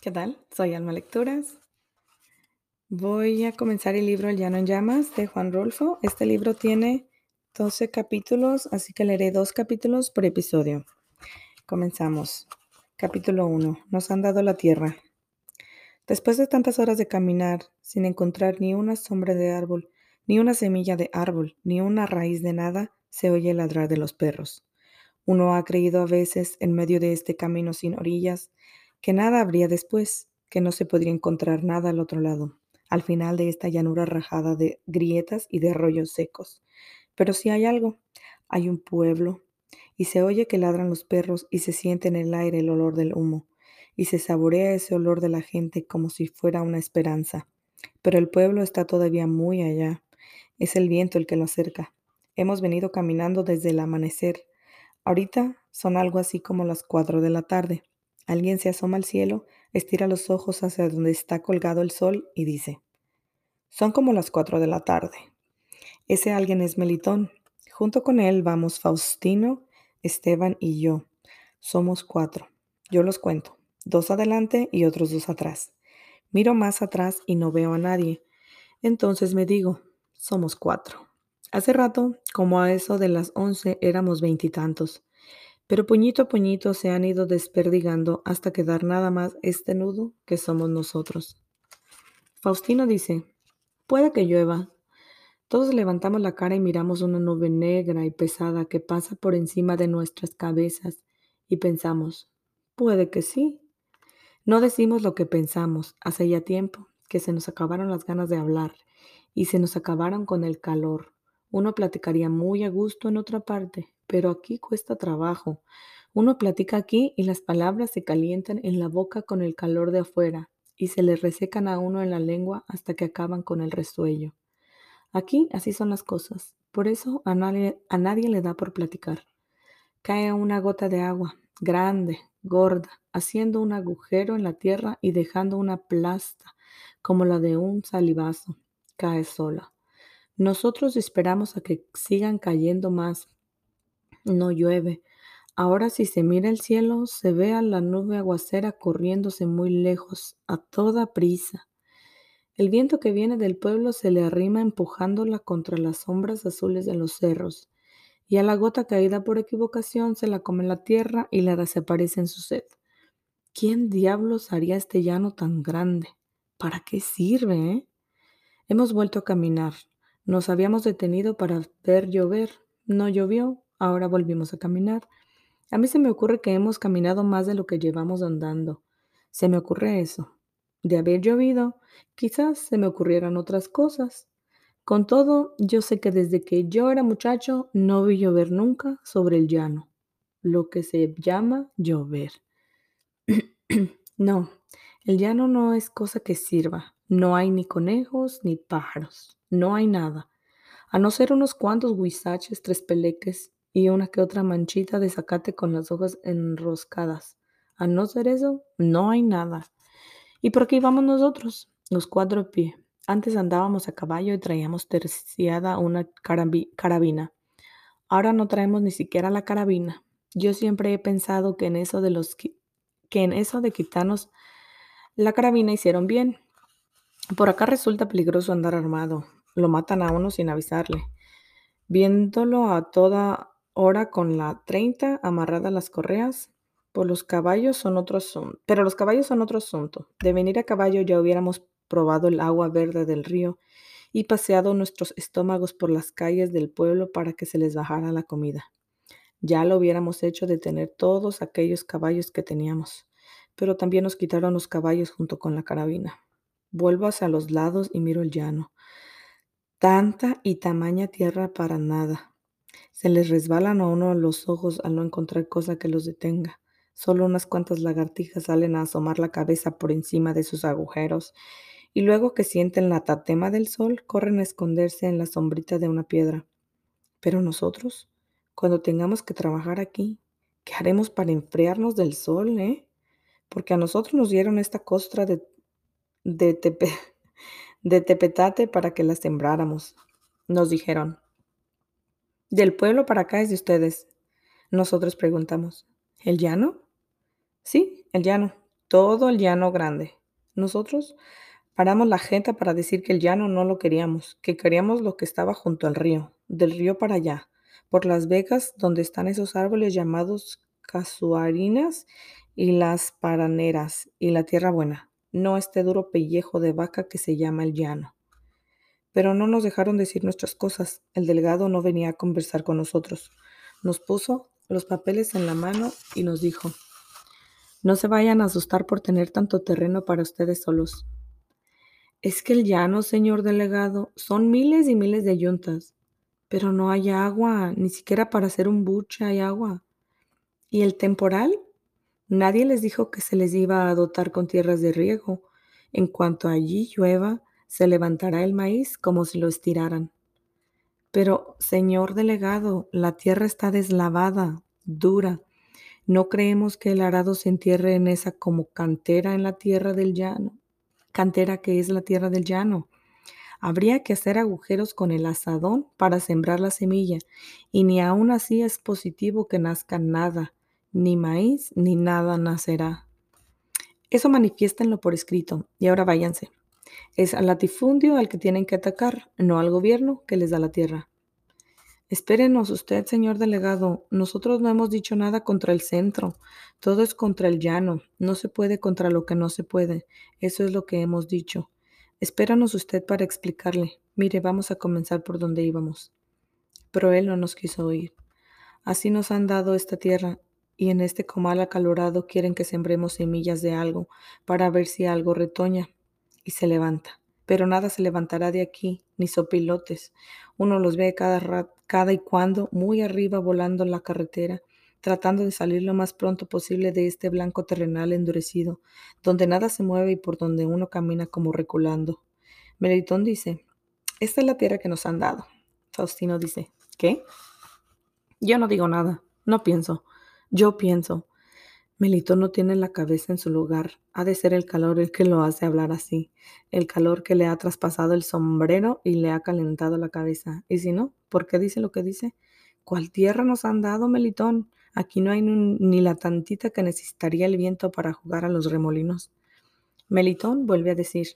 ¿Qué tal? Soy Alma Lecturas. Voy a comenzar el libro El Llano en Llamas de Juan Rolfo. Este libro tiene 12 capítulos, así que leeré dos capítulos por episodio. Comenzamos. Capítulo 1. Nos han dado la tierra. Después de tantas horas de caminar, sin encontrar ni una sombra de árbol, ni una semilla de árbol, ni una raíz de nada, se oye el ladrar de los perros. Uno ha creído a veces, en medio de este camino sin orillas, que nada habría después, que no se podría encontrar nada al otro lado, al final de esta llanura rajada de grietas y de arroyos secos. Pero si hay algo, hay un pueblo, y se oye que ladran los perros y se siente en el aire el olor del humo, y se saborea ese olor de la gente como si fuera una esperanza. Pero el pueblo está todavía muy allá. Es el viento el que lo acerca. Hemos venido caminando desde el amanecer. Ahorita son algo así como las cuatro de la tarde. Alguien se asoma al cielo, estira los ojos hacia donde está colgado el sol y dice, son como las cuatro de la tarde. Ese alguien es Melitón. Junto con él vamos Faustino, Esteban y yo. Somos cuatro. Yo los cuento. Dos adelante y otros dos atrás. Miro más atrás y no veo a nadie. Entonces me digo, somos cuatro. Hace rato, como a eso de las once, éramos veintitantos pero puñito a puñito se han ido desperdigando hasta quedar nada más este nudo que somos nosotros. Faustino dice, puede que llueva. Todos levantamos la cara y miramos una nube negra y pesada que pasa por encima de nuestras cabezas y pensamos, puede que sí. No decimos lo que pensamos, hace ya tiempo que se nos acabaron las ganas de hablar y se nos acabaron con el calor. Uno platicaría muy a gusto en otra parte, pero aquí cuesta trabajo. Uno platica aquí y las palabras se calientan en la boca con el calor de afuera y se le resecan a uno en la lengua hasta que acaban con el resuello. Aquí así son las cosas. Por eso a nadie, a nadie le da por platicar. Cae una gota de agua, grande, gorda, haciendo un agujero en la tierra y dejando una plasta como la de un salivazo. Cae sola. Nosotros esperamos a que sigan cayendo más, no llueve. Ahora si se mira el cielo, se ve a la nube aguacera corriéndose muy lejos, a toda prisa. El viento que viene del pueblo se le arrima empujándola contra las sombras azules de los cerros, y a la gota caída por equivocación se la come la tierra y la desaparece en su sed. ¿Quién diablos haría este llano tan grande? ¿Para qué sirve, eh? Hemos vuelto a caminar. Nos habíamos detenido para ver llover. No llovió, Ahora volvimos a caminar. A mí se me ocurre que hemos caminado más de lo que llevamos andando. Se me ocurre eso. De haber llovido, quizás se me ocurrieran otras cosas. Con todo, yo sé que desde que yo era muchacho no vi llover nunca sobre el llano, lo que se llama llover. no, el llano no es cosa que sirva. No hay ni conejos ni pájaros. No hay nada. A no ser unos cuantos huizaches, tres peleques y una que otra manchita de zacate con las hojas enroscadas. A no ser eso, no hay nada. ¿Y por qué vamos nosotros? Los cuatro a pie. Antes andábamos a caballo y traíamos terciada una carabina. Ahora no traemos ni siquiera la carabina. Yo siempre he pensado que en eso de los que en eso de quitarnos la carabina hicieron bien. Por acá resulta peligroso andar armado. Lo matan a uno sin avisarle. Viéndolo a toda Ahora con la 30 amarrada a las correas, por los caballos son otro asunto. Pero los caballos son otro asunto. De venir a caballo ya hubiéramos probado el agua verde del río y paseado nuestros estómagos por las calles del pueblo para que se les bajara la comida. Ya lo hubiéramos hecho de tener todos aquellos caballos que teníamos, pero también nos quitaron los caballos junto con la carabina. Vuelvo hacia los lados y miro el llano. Tanta y tamaña tierra para nada. Se les resbalan a uno los ojos al no encontrar cosa que los detenga. Solo unas cuantas lagartijas salen a asomar la cabeza por encima de sus agujeros y luego que sienten la tatema del sol corren a esconderse en la sombrita de una piedra. Pero nosotros, cuando tengamos que trabajar aquí, ¿qué haremos para enfriarnos del sol, eh? Porque a nosotros nos dieron esta costra de, de, de tepetate para que la sembráramos. Nos dijeron, del pueblo para acá es de ustedes. Nosotros preguntamos, ¿el llano? Sí, el llano. todo el llano grande. Nosotros paramos la gente para decir que el llano no lo queríamos, que queríamos lo que estaba junto al río, del río para allá, por las vegas donde están esos árboles llamados casuarinas y las paraneras y la tierra buena, no este duro pellejo de vaca que se llama el llano. Pero no nos dejaron decir nuestras cosas. El delegado no venía a conversar con nosotros. Nos puso los papeles en la mano y nos dijo, no se vayan a asustar por tener tanto terreno para ustedes solos. Es que el llano, señor delegado, son miles y miles de yuntas, pero no hay agua, ni siquiera para hacer un buche hay agua. ¿Y el temporal? Nadie les dijo que se les iba a dotar con tierras de riego. En cuanto allí llueva, se levantará el maíz como si lo estiraran. Pero, señor delegado, la tierra está deslavada, dura. No creemos que el arado se entierre en esa como cantera en la tierra del llano, cantera que es la tierra del llano. Habría que hacer agujeros con el asadón para sembrar la semilla, y ni aún así es positivo que nazca nada, ni maíz, ni nada nacerá. Eso manifiéstenlo por escrito, y ahora váyanse. Es al latifundio al que tienen que atacar, no al gobierno que les da la tierra. Espérenos usted, señor delegado. Nosotros no hemos dicho nada contra el centro. Todo es contra el llano. No se puede contra lo que no se puede. Eso es lo que hemos dicho. Espéranos usted para explicarle. Mire, vamos a comenzar por donde íbamos. Pero él no nos quiso oír. Así nos han dado esta tierra, y en este comal acalorado quieren que sembremos semillas de algo, para ver si algo retoña y se levanta. Pero nada se levantará de aquí, ni sopilotes. Uno los ve cada, cada y cuando muy arriba volando la carretera, tratando de salir lo más pronto posible de este blanco terrenal endurecido, donde nada se mueve y por donde uno camina como reculando. Melitón dice, esta es la tierra que nos han dado. Faustino dice, ¿qué? Yo no digo nada, no pienso. Yo pienso. Melitón no tiene la cabeza en su lugar. Ha de ser el calor el que lo hace hablar así, el calor que le ha traspasado el sombrero y le ha calentado la cabeza. Y si no, ¿por qué dice lo que dice? ¿Cuál tierra nos han dado, Melitón? Aquí no hay ni la tantita que necesitaría el viento para jugar a los remolinos. Melitón vuelve a decir,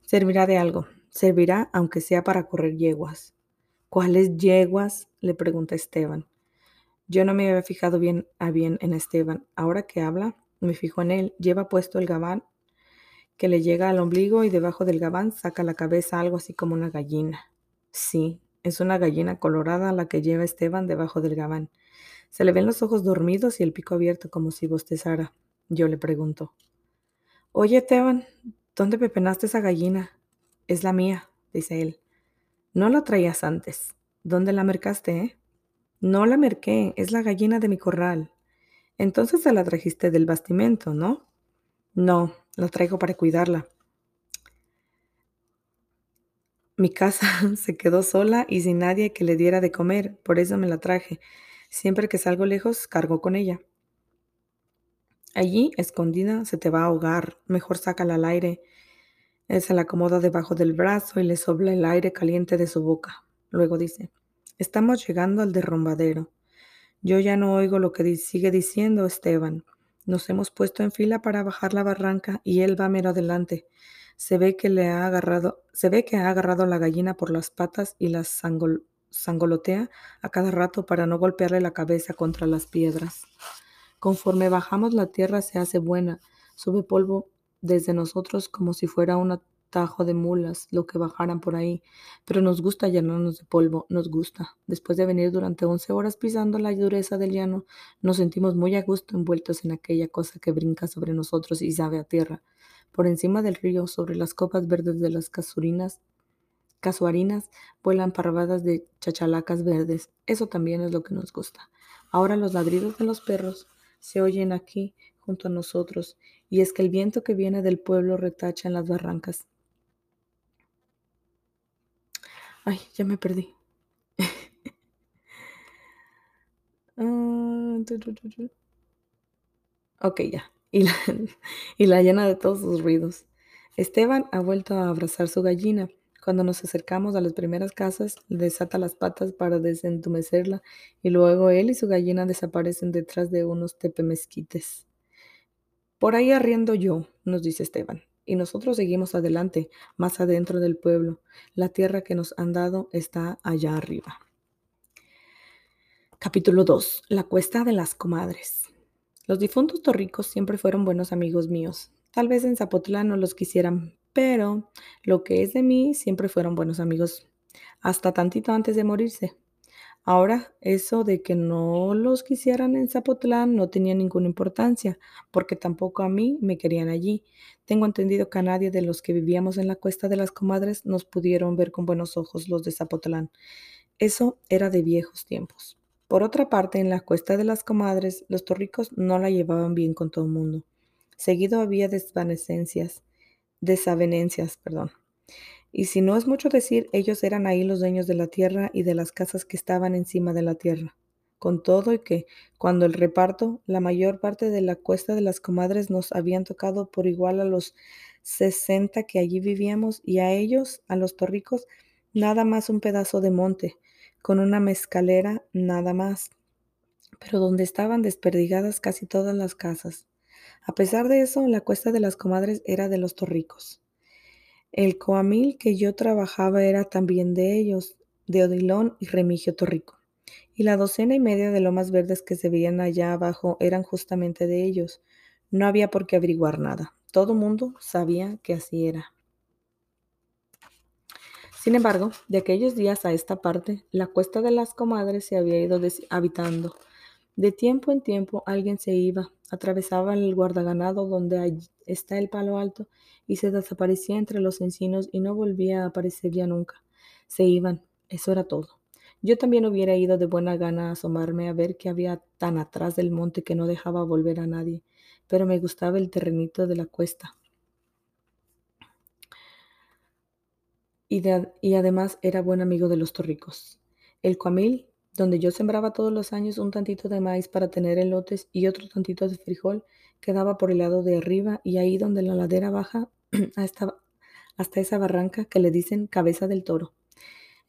servirá de algo, servirá aunque sea para correr yeguas. ¿Cuáles yeguas? le pregunta Esteban. Yo no me había fijado bien a bien en Esteban. Ahora que habla, me fijo en él. Lleva puesto el gabán que le llega al ombligo y debajo del gabán saca la cabeza algo así como una gallina. Sí, es una gallina colorada la que lleva Esteban debajo del gabán. Se le ven los ojos dormidos y el pico abierto como si bostezara. Yo le pregunto. Oye, Esteban, ¿dónde pepenaste esa gallina? Es la mía, dice él. No la traías antes. ¿Dónde la mercaste, eh? No la merqué, es la gallina de mi corral. Entonces se la trajiste del bastimento, ¿no? No, la traigo para cuidarla. Mi casa se quedó sola y sin nadie que le diera de comer, por eso me la traje. Siempre que salgo lejos, cargo con ella. Allí, escondida, se te va a ahogar. Mejor sácala al aire. Él se la acomoda debajo del brazo y le sopla el aire caliente de su boca. Luego dice, Estamos llegando al derrumbadero. Yo ya no oigo lo que sigue diciendo Esteban. Nos hemos puesto en fila para bajar la barranca y él va mero adelante. Se ve que le ha agarrado, se ve que ha agarrado la gallina por las patas y la sangolotea a cada rato para no golpearle la cabeza contra las piedras. Conforme bajamos la tierra se hace buena, sube polvo desde nosotros como si fuera una tajo de mulas, lo que bajaran por ahí, pero nos gusta llenarnos de polvo, nos gusta. Después de venir durante once horas pisando la dureza del llano, nos sentimos muy a gusto envueltos en aquella cosa que brinca sobre nosotros y sabe a tierra. Por encima del río, sobre las copas verdes de las casurinas, casuarinas, vuelan parvadas de chachalacas verdes. Eso también es lo que nos gusta. Ahora los ladridos de los perros se oyen aquí junto a nosotros, y es que el viento que viene del pueblo retacha en las barrancas. Ay, ya me perdí. Ah, ok, ya. Y la, y la llena de todos sus ruidos. Esteban ha vuelto a abrazar su gallina. Cuando nos acercamos a las primeras casas, desata las patas para desentumecerla y luego él y su gallina desaparecen detrás de unos tepemezquites. Por ahí arriendo yo, nos dice Esteban, y nosotros seguimos adelante, más adentro del pueblo. La tierra que nos han dado está allá arriba. Capítulo 2. La cuesta de las comadres. Los difuntos torricos siempre fueron buenos amigos míos. Tal vez en Zapotlán no los quisieran, pero lo que es de mí siempre fueron buenos amigos, hasta tantito antes de morirse. Ahora, eso de que no los quisieran en Zapotlán no tenía ninguna importancia, porque tampoco a mí me querían allí. Tengo entendido que a nadie de los que vivíamos en la cuesta de las comadres nos pudieron ver con buenos ojos los de Zapotlán. Eso era de viejos tiempos. Por otra parte, en la cuesta de las comadres, los torricos no la llevaban bien con todo el mundo. Seguido había desvanecencias, desavenencias, perdón. Y si no es mucho decir, ellos eran ahí los dueños de la tierra y de las casas que estaban encima de la tierra. Con todo y que, cuando el reparto, la mayor parte de la cuesta de las comadres nos habían tocado por igual a los sesenta que allí vivíamos y a ellos, a los torricos, nada más un pedazo de monte, con una mezcalera, nada más, pero donde estaban desperdigadas casi todas las casas. A pesar de eso, la cuesta de las comadres era de los torricos. El coamil que yo trabajaba era también de ellos, de Odilón y Remigio Torrico. Y la docena y media de lomas verdes que se veían allá abajo eran justamente de ellos. No había por qué averiguar nada. Todo mundo sabía que así era. Sin embargo, de aquellos días a esta parte, la cuesta de las comadres se había ido habitando. De tiempo en tiempo alguien se iba, atravesaba el guardaganado donde está el palo alto y se desaparecía entre los encinos y no volvía a aparecer ya nunca. Se iban, eso era todo. Yo también hubiera ido de buena gana a asomarme a ver qué había tan atrás del monte que no dejaba volver a nadie, pero me gustaba el terrenito de la cuesta. Y, además era buen amigo de los torricos. El cuamil donde yo sembraba todos los años un tantito de maíz para tener elotes y otro tantito de frijol, quedaba por el lado de arriba y ahí donde la ladera baja hasta, hasta esa barranca que le dicen cabeza del toro.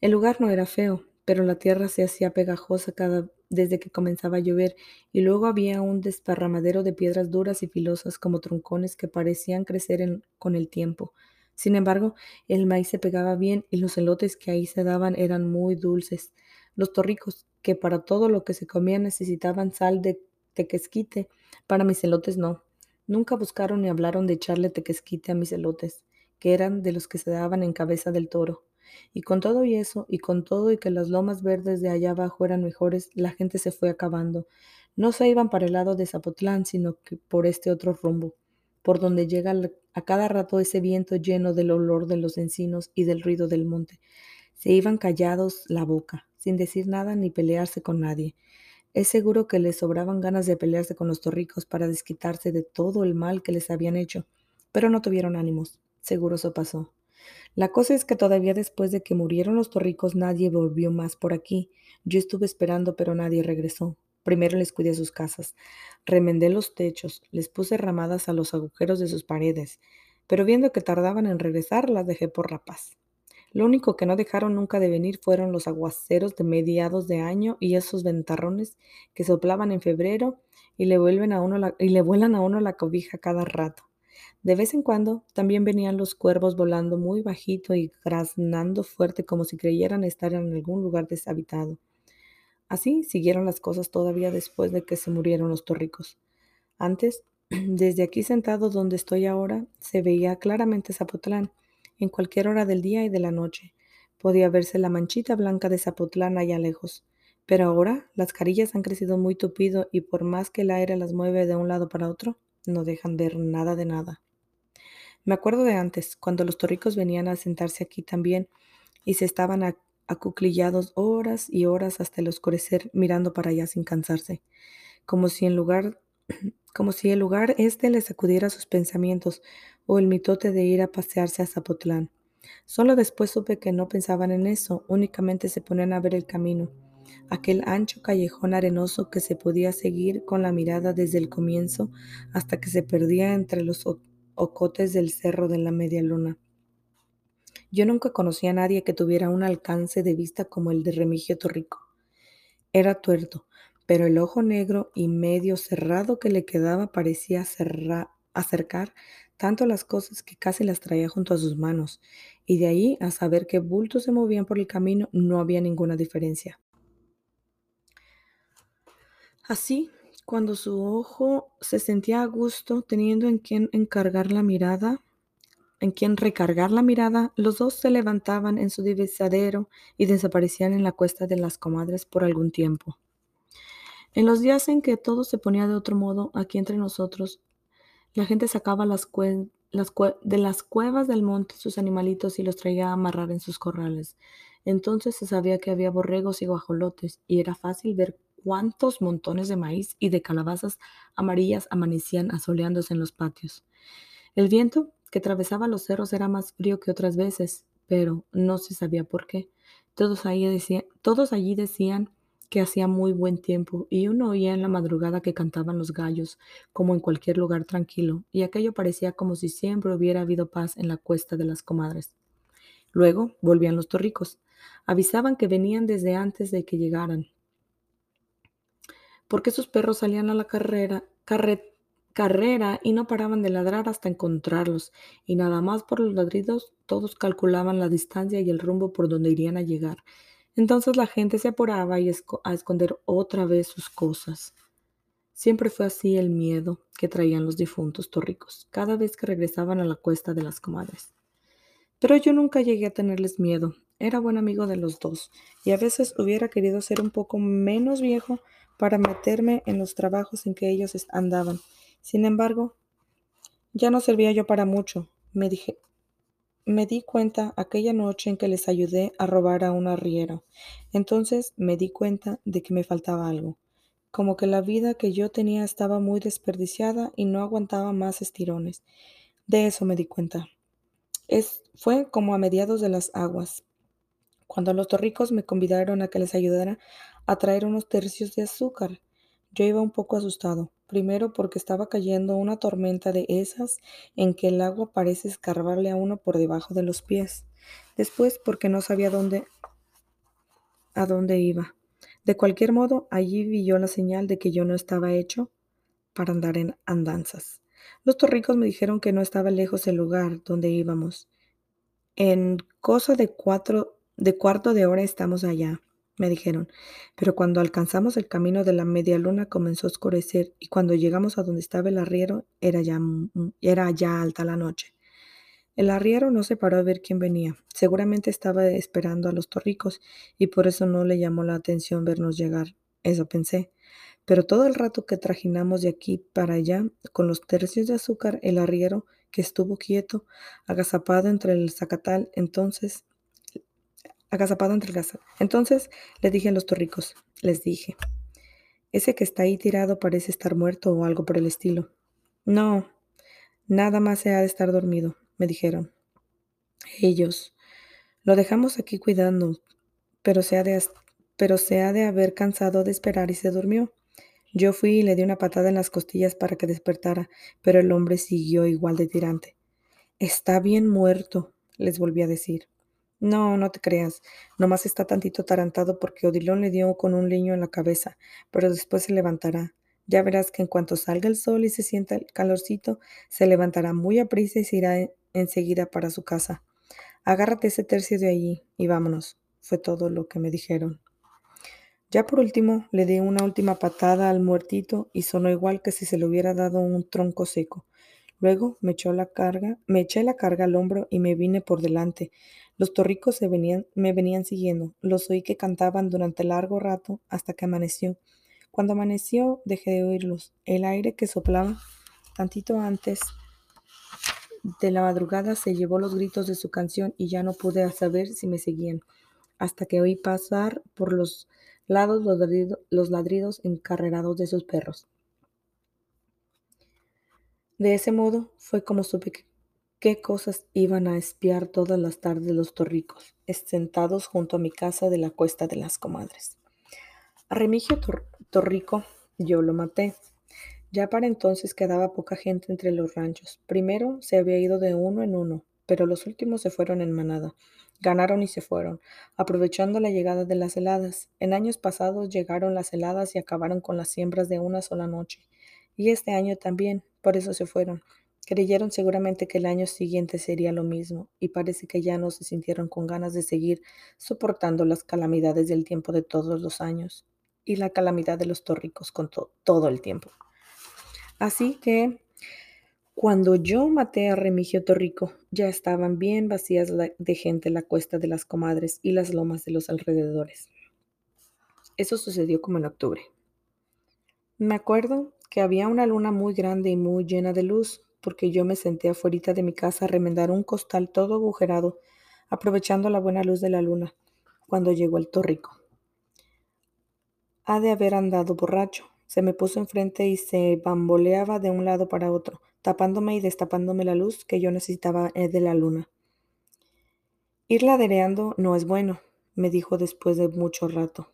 El lugar no era feo, pero la tierra se hacía pegajosa cada desde que comenzaba a llover, y luego había un desparramadero de piedras duras y filosas como troncones que parecían crecer con el tiempo. Sin embargo, el maíz se pegaba bien y los elotes que ahí se daban eran muy dulces. Los torricos, que para todo lo que se comía necesitaban sal de tequesquite, para mis elotes no. Nunca buscaron ni hablaron de echarle tequesquite a mis elotes, que eran de los que se daban en cabeza del toro. Y con todo y eso, y con todo y que las lomas verdes de allá abajo eran mejores, la gente se fue acabando. No se iban para el lado de Zapotlán, sino que por este otro rumbo, por donde llega a cada rato ese viento lleno del olor de los encinos y del ruido del monte. Se iban callados la boca, sin decir nada ni pelearse con nadie. Es seguro que les sobraban ganas de pelearse con los torricos para desquitarse de todo el mal que les habían hecho, pero no tuvieron ánimos. Seguro eso pasó. La cosa es que todavía después de que murieron los torricos nadie volvió más por aquí. Yo estuve esperando, pero nadie regresó. Primero les cuidé sus casas, remendé los techos, les puse ramadas a los agujeros de sus paredes, pero viendo que tardaban en regresar, las dejé por la paz. Lo único que no dejaron nunca de venir fueron los aguaceros de mediados de año y esos ventarrones que soplaban en febrero y le, vuelven a uno y le vuelan a uno la cobija cada rato. De vez en cuando también venían los cuervos volando muy bajito y graznando fuerte como si creyeran estar en algún lugar deshabitado. Así siguieron las cosas todavía después de que se murieron los torricos. Antes, desde aquí sentado donde estoy ahora, se veía claramente Zapotlán en cualquier hora del día y de la noche. Podía verse la manchita blanca de Zapotlán allá lejos. Pero ahora las carillas han crecido muy tupido y por más que el aire las mueve de un lado para otro, no dejan ver nada de nada. Me acuerdo de antes, cuando los torricos venían a sentarse aquí también y se estaban acuclillados horas y horas hasta el oscurecer mirando para allá sin cansarse, como si en lugar como si el lugar este les sacudiera sus pensamientos o el mitote de ir a pasearse a Zapotlán. Solo después supe que no pensaban en eso, únicamente se ponían a ver el camino, aquel ancho callejón arenoso que se podía seguir con la mirada desde el comienzo hasta que se perdía entre los ocotes del cerro de la media luna. Yo nunca conocí a nadie que tuviera un alcance de vista como el de Remigio Torrico. Era tuerto, pero el ojo negro y medio cerrado que le quedaba parecía acercar tanto las cosas que casi las traía junto a sus manos, y de ahí a saber qué bultos se movían por el camino no había ninguna diferencia. Así, cuando su ojo se sentía a gusto teniendo en quien encargar la mirada, en quien recargar la mirada, los dos se levantaban en su divisadero y desaparecían en la cuesta de las comadres por algún tiempo. En los días en que todo se ponía de otro modo, aquí entre nosotros, la gente sacaba de las cuevas del monte sus animalitos y los traía a amarrar en sus corrales. Entonces se sabía que había borregos y guajolotes, y era fácil ver cuántos montones de maíz y de calabazas amarillas amanecían asoleándose en los patios. El viento que atravesaba los cerros era más frío que otras veces, pero no se sabía por qué. Todos, todos allí decían que hacía muy buen tiempo y uno oía en la madrugada que cantaban los gallos, como en cualquier lugar tranquilo, y aquello parecía como si siempre hubiera habido paz en la cuesta de las comadres. Luego volvían los torricos. Avisaban que venían desde antes de que llegaran, porque sus perros salían a la carrera, carrera y no paraban de ladrar hasta encontrarlos, y nada más por los ladridos todos calculaban la distancia y el rumbo por donde irían a llegar. Entonces la gente se apuraba y a esconder otra vez sus cosas. Siempre fue así el miedo que traían los difuntos torricos cada vez que regresaban a la cuesta de las comadres. Pero yo nunca llegué a tenerles miedo. Era buen amigo de los dos, y a veces hubiera querido ser un poco menos viejo para meterme en los trabajos en que ellos andaban. Sin embargo, ya no servía yo para mucho. Me dije, me di cuenta aquella noche en que les ayudé a robar a un arriero. Entonces me di cuenta de que me faltaba algo, como que la vida que yo tenía estaba muy desperdiciada y no aguantaba más estirones. De eso me di cuenta. Es, fue como a mediados de las aguas, cuando los torricos me convidaron a que les ayudara a traer unos tercios de azúcar. Yo iba un poco asustado, primero porque estaba cayendo una tormenta de esas en que el agua parece escarbarle a uno por debajo de los pies, después porque no sabía dónde a dónde iba. De cualquier modo, allí vi yo la señal de que yo no estaba hecho para andar en andanzas. Los torricos me dijeron que no estaba lejos el lugar donde íbamos. En cosa de cuatro de cuarto de hora estamos allá me dijeron, pero cuando alcanzamos el camino de la media luna comenzó a oscurecer y cuando llegamos a donde estaba el arriero era ya, era ya alta la noche. El arriero no se paró a ver quién venía. Seguramente estaba esperando a los torricos y por eso no le llamó la atención vernos llegar. Eso pensé. Pero todo el rato que trajinamos de aquí para allá, con los tercios de azúcar, el arriero, que estuvo quieto, agazapado entre el zacatal, entonces agazapado entre el Entonces le dije a los torricos, les dije, ese que está ahí tirado parece estar muerto o algo por el estilo. No, nada más se ha de estar dormido, me dijeron. Ellos, lo dejamos aquí cuidando, pero de, pero se ha de haber cansado de esperar y se durmió. Yo fui y le di una patada en las costillas para que despertara, pero el hombre siguió igual de tirante. Está bien muerto, les volví a decir. No, no te creas. Nomás está tantito tarantado porque Odilon le dio con un leño en la cabeza, pero después se levantará. Ya verás que en cuanto salga el sol y se sienta el calorcito, se levantará muy aprisa y se irá enseguida para su casa. Agárrate ese tercio de allí y vámonos. Fue todo lo que me dijeron. Ya por último, le di una última patada al muertito y sonó igual que si se le hubiera dado un tronco seco. Luego me echó la carga, me eché la carga al hombro y me vine por delante. Los torricos se venían, me venían siguiendo. Los oí que cantaban durante largo rato hasta que amaneció. Cuando amaneció dejé de oírlos. El aire que soplaba tantito antes de la madrugada se llevó los gritos de su canción y ya no pude saber si me seguían, hasta que oí pasar por los lados los, los ladridos encarrerados de sus perros. De ese modo fue como supe que qué cosas iban a espiar todas las tardes los torricos, sentados junto a mi casa de la cuesta de las comadres. Remigio Torrico yo lo maté. Ya para entonces quedaba poca gente entre los ranchos. Primero se había ido de uno en uno, pero los últimos se fueron en manada. Ganaron y se fueron, aprovechando la llegada de las heladas. En años pasados llegaron las heladas y acabaron con las siembras de una sola noche. Y este año también, por eso se fueron Creyeron seguramente que el año siguiente sería lo mismo, y parece que ya no se sintieron con ganas de seguir soportando las calamidades del tiempo de todos los años y la calamidad de los torricos con todo el tiempo. Así que cuando yo maté a Remigio Torrico, ya estaban bien vacías de gente la cuesta de las comadres y las lomas de los alrededores. Eso sucedió como en octubre. Me acuerdo que había una luna muy grande y muy llena de luz, porque yo me senté afuera de mi casa a remendar un costal todo agujerado, aprovechando la buena luz de la luna, cuando llegó el torrico. Ha de haber andado borracho. Se me puso enfrente y se bamboleaba de un lado para otro, tapándome y destapándome la luz que yo necesitaba eh, de la luna. Ir ladereando no es bueno, me dijo después de mucho rato.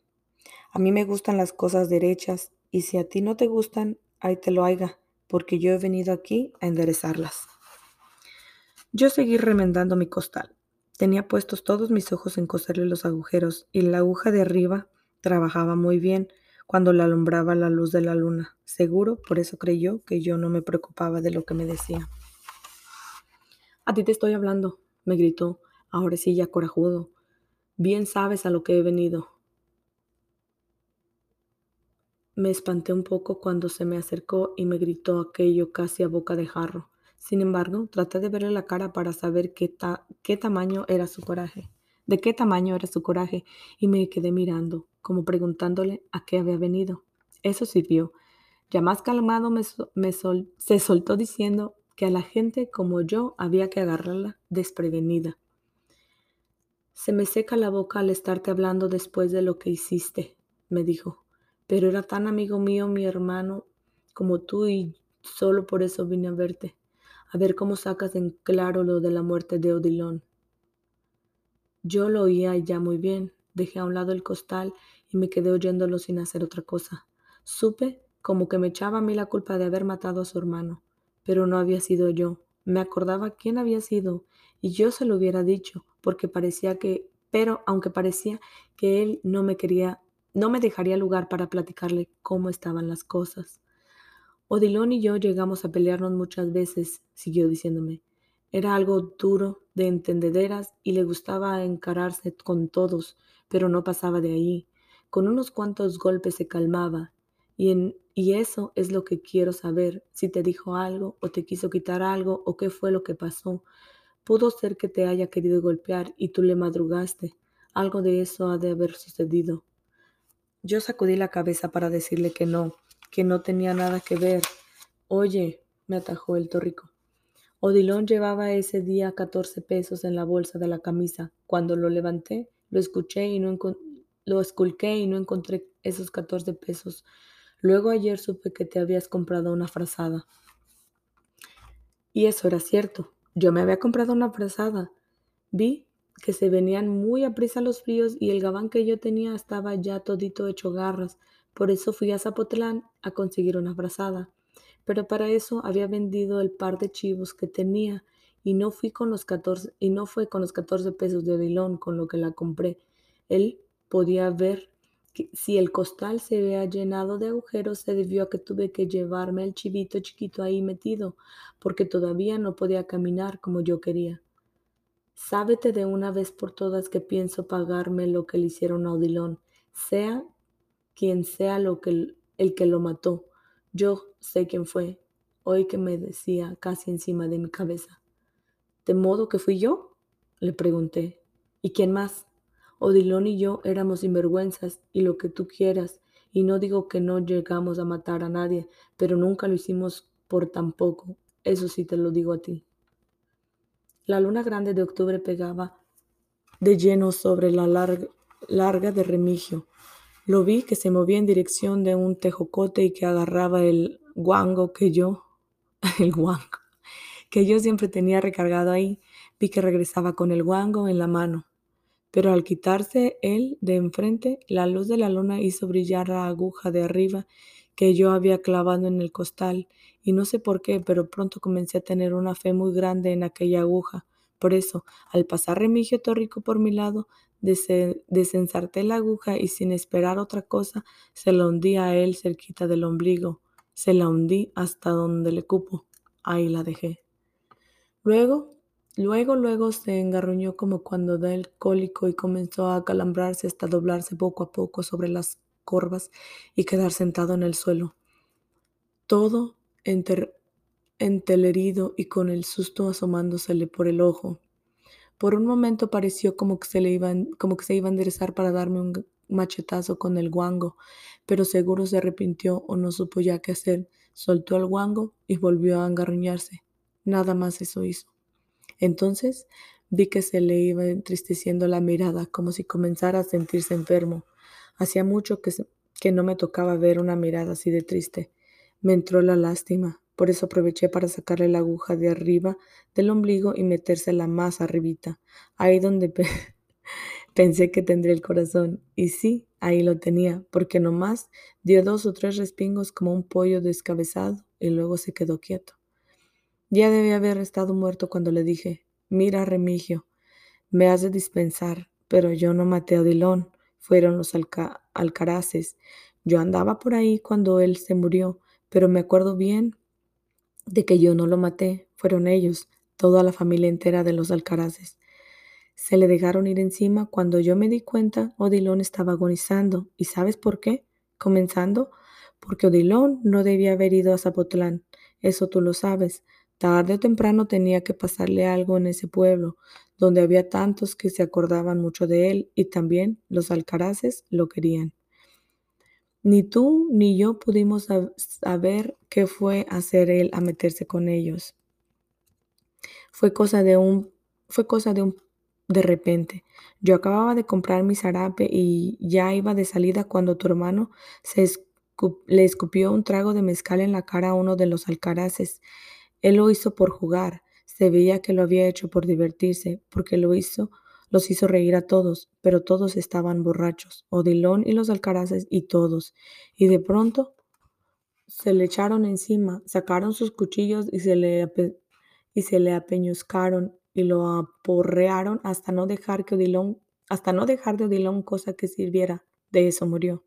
A mí me gustan las cosas derechas, y si a ti no te gustan, ahí te lo haiga, porque yo he venido aquí a enderezarlas. Yo seguí remendando mi costal. Tenía puestos todos mis ojos en coserle los agujeros, y la aguja de arriba trabajaba muy bien cuando la alumbraba la luz de la luna. Seguro, por eso creyó que yo no me preocupaba de lo que me decía. A ti te estoy hablando, me gritó, ahora sí ya corajudo. Bien sabes a lo que he venido. Me espanté un poco cuando se me acercó y me gritó aquello casi a boca de jarro. Sin embargo, traté de verle la cara para saber qué, qué tamaño era su coraje, de qué tamaño era su coraje, y me quedé mirando, como preguntándole a qué había venido. Eso sirvió. Ya más calmado me, se soltó diciendo que a la gente como yo había que agarrarla desprevenida. Se me seca la boca al estarte hablando después de lo que hiciste, me dijo pero era tan amigo mío mi hermano como tú y solo por eso vine a verte, a ver cómo sacas en claro lo de la muerte de Odilon. Yo lo oía ya muy bien, dejé a un lado el costal y me quedé oyéndolo sin hacer otra cosa. Supe como que me echaba a mí la culpa de haber matado a su hermano, pero no había sido yo. Me acordaba quién había sido y yo se lo hubiera dicho, porque parecía que, pero aunque parecía que él no me quería no me dejaría lugar para platicarle cómo estaban las cosas. Odilon y yo llegamos a pelearnos muchas veces, siguió diciéndome. Era algo duro, de entendederas, y le gustaba encararse con todos, pero no pasaba de ahí. Con unos cuantos golpes se calmaba, y, en, y eso es lo que quiero saber, si te dijo algo, o te quiso quitar algo, o qué fue lo que pasó. Pudo ser que te haya querido golpear y tú le madrugaste. Algo de eso ha de haber sucedido. Yo sacudí la cabeza para decirle que no, que no tenía nada que ver. Oye, me atajó el torrico. Odilón llevaba ese día 14 pesos en la bolsa de la camisa. Cuando lo levanté, lo escuché y no lo esculqué y no encontré esos 14 pesos. Luego ayer supe que te habías comprado una frazada. Y eso era cierto. Yo me había comprado una frazada. Vi que se venían muy a prisa los fríos y el gabán que yo tenía estaba ya todito hecho garras. Por eso fui a Zapotlán a conseguir una frazada. Pero para eso había vendido el par de chivos que tenía y no fui con los 14 y no fue con los 14 pesos de Odilón con lo que la compré. Él podía ver que si el costal se había llenado de agujeros se debió a que tuve que llevarme el chivito chiquito ahí metido, porque todavía no podía caminar como yo quería. Sábete de una vez por todas que pienso pagarme lo que le hicieron a Odilón, sea quien sea lo que, el que lo mató. Yo sé quién fue, hoy que me decía casi encima de mi cabeza. ¿De modo que fui yo? Le pregunté. ¿Y quién más? Odilón y yo éramos sinvergüenzas y lo que tú quieras, y no digo que no llegamos a matar a nadie, pero nunca lo hicimos por tan poco. Eso sí te lo digo a ti. La luna grande de octubre pegaba de lleno sobre la larga, de Remigio. Lo vi que se movía en dirección de un tejocote y que agarraba el guango que yo, el guango, que yo siempre tenía recargado ahí. Vi que regresaba con el guango en la mano. Pero al quitarse él de enfrente, la luz de la luna hizo brillar la aguja de arriba que yo había clavado en el costal, y no sé por qué, pero pronto comencé a tener una fe muy grande en aquella aguja. Por eso, al pasar Remigio Torrico por mi lado, desensarté la aguja y sin esperar otra cosa, se la hundí a él cerquita del ombligo. Se la hundí hasta donde le cupo. Ahí la dejé. Luego, luego, luego se engarruñó como cuando da el cólico y comenzó a acalambrarse hasta doblarse poco a poco sobre las corvas y quedar sentado en el suelo. Todo entelerido y con el susto asomándosele por el ojo. Por un momento pareció como que se le iba, como que se a enderezar para darme un machetazo con el guango, pero seguro se arrepintió o no supo ya qué hacer. Soltó el guango y volvió a engarruñarse. Nada más eso hizo. Entonces vi que se le iba entristeciendo la mirada, como si comenzara a sentirse enfermo. Hacía mucho que, que no me tocaba ver una mirada así de triste. Me entró la lástima, por eso aproveché para sacarle la aguja de arriba del ombligo y metérsela más arribita, ahí donde pensé que tendría el corazón. Y sí, ahí lo tenía, porque nomás dio dos o tres respingos como un pollo descabezado y luego se quedó quieto. Ya debía haber estado muerto cuando le dije, mira, Remigio, me has de dispensar, pero yo no maté a Odilón, fueron los alcaraces. Yo andaba por ahí cuando él se murió, pero me acuerdo bien de que yo no lo maté, fueron ellos, toda la familia entera de los alcaraces. Se le dejaron ir encima cuando yo me di cuenta, Odilón estaba agonizando. ¿Y sabes por qué? Comenzando, porque Odilón no debía haber ido a Zapotlán. Eso tú lo sabes. Tarde o temprano tenía que pasarle algo en ese pueblo, donde había tantos que se acordaban mucho de él y también los alcaraces lo querían. Ni tú ni yo pudimos saber qué fue hacer él a meterse con ellos. Fue cosa de un, fue cosa de un, de repente. Yo acababa de comprar mi zarape y ya iba de salida cuando tu hermano se le escupió un trago de mezcal en la cara a uno de los alcaraces. Él lo hizo por jugar. Se veía que lo había hecho por divertirse, porque lo hizo los hizo reír a todos, pero todos estaban borrachos, Odilón y los alcaraces y todos. Y de pronto se le echaron encima, sacaron sus cuchillos y se le, y se le apeñuscaron y lo aporrearon hasta no dejar que Odilón, hasta no dejar de Odilón cosa que sirviera. De eso murió.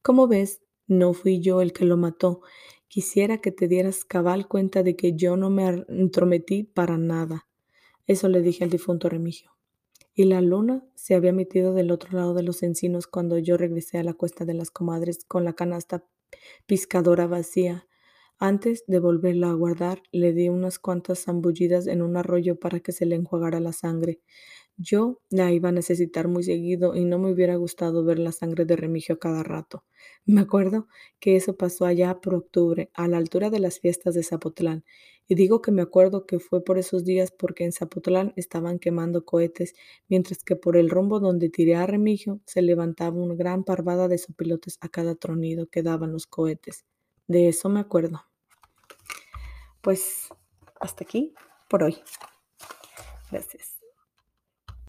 Como ves, no fui yo el que lo mató. Quisiera que te dieras cabal cuenta de que yo no me entrometí para nada. Eso le dije al difunto Remigio y la luna se había metido del otro lado de los encinos cuando yo regresé a la cuesta de las comadres con la canasta piscadora vacía. Antes de volverla a guardar, le di unas cuantas zambullidas en un arroyo para que se le enjuagara la sangre. Yo la iba a necesitar muy seguido y no me hubiera gustado ver la sangre de Remigio cada rato. Me acuerdo que eso pasó allá por octubre, a la altura de las fiestas de Zapotlán. Y digo que me acuerdo que fue por esos días porque en Zapotlán estaban quemando cohetes, mientras que por el rumbo donde tiré a Remigio se levantaba una gran parvada de sopilotes a cada tronido que daban los cohetes. De eso me acuerdo. Pues hasta aquí por hoy. Gracias.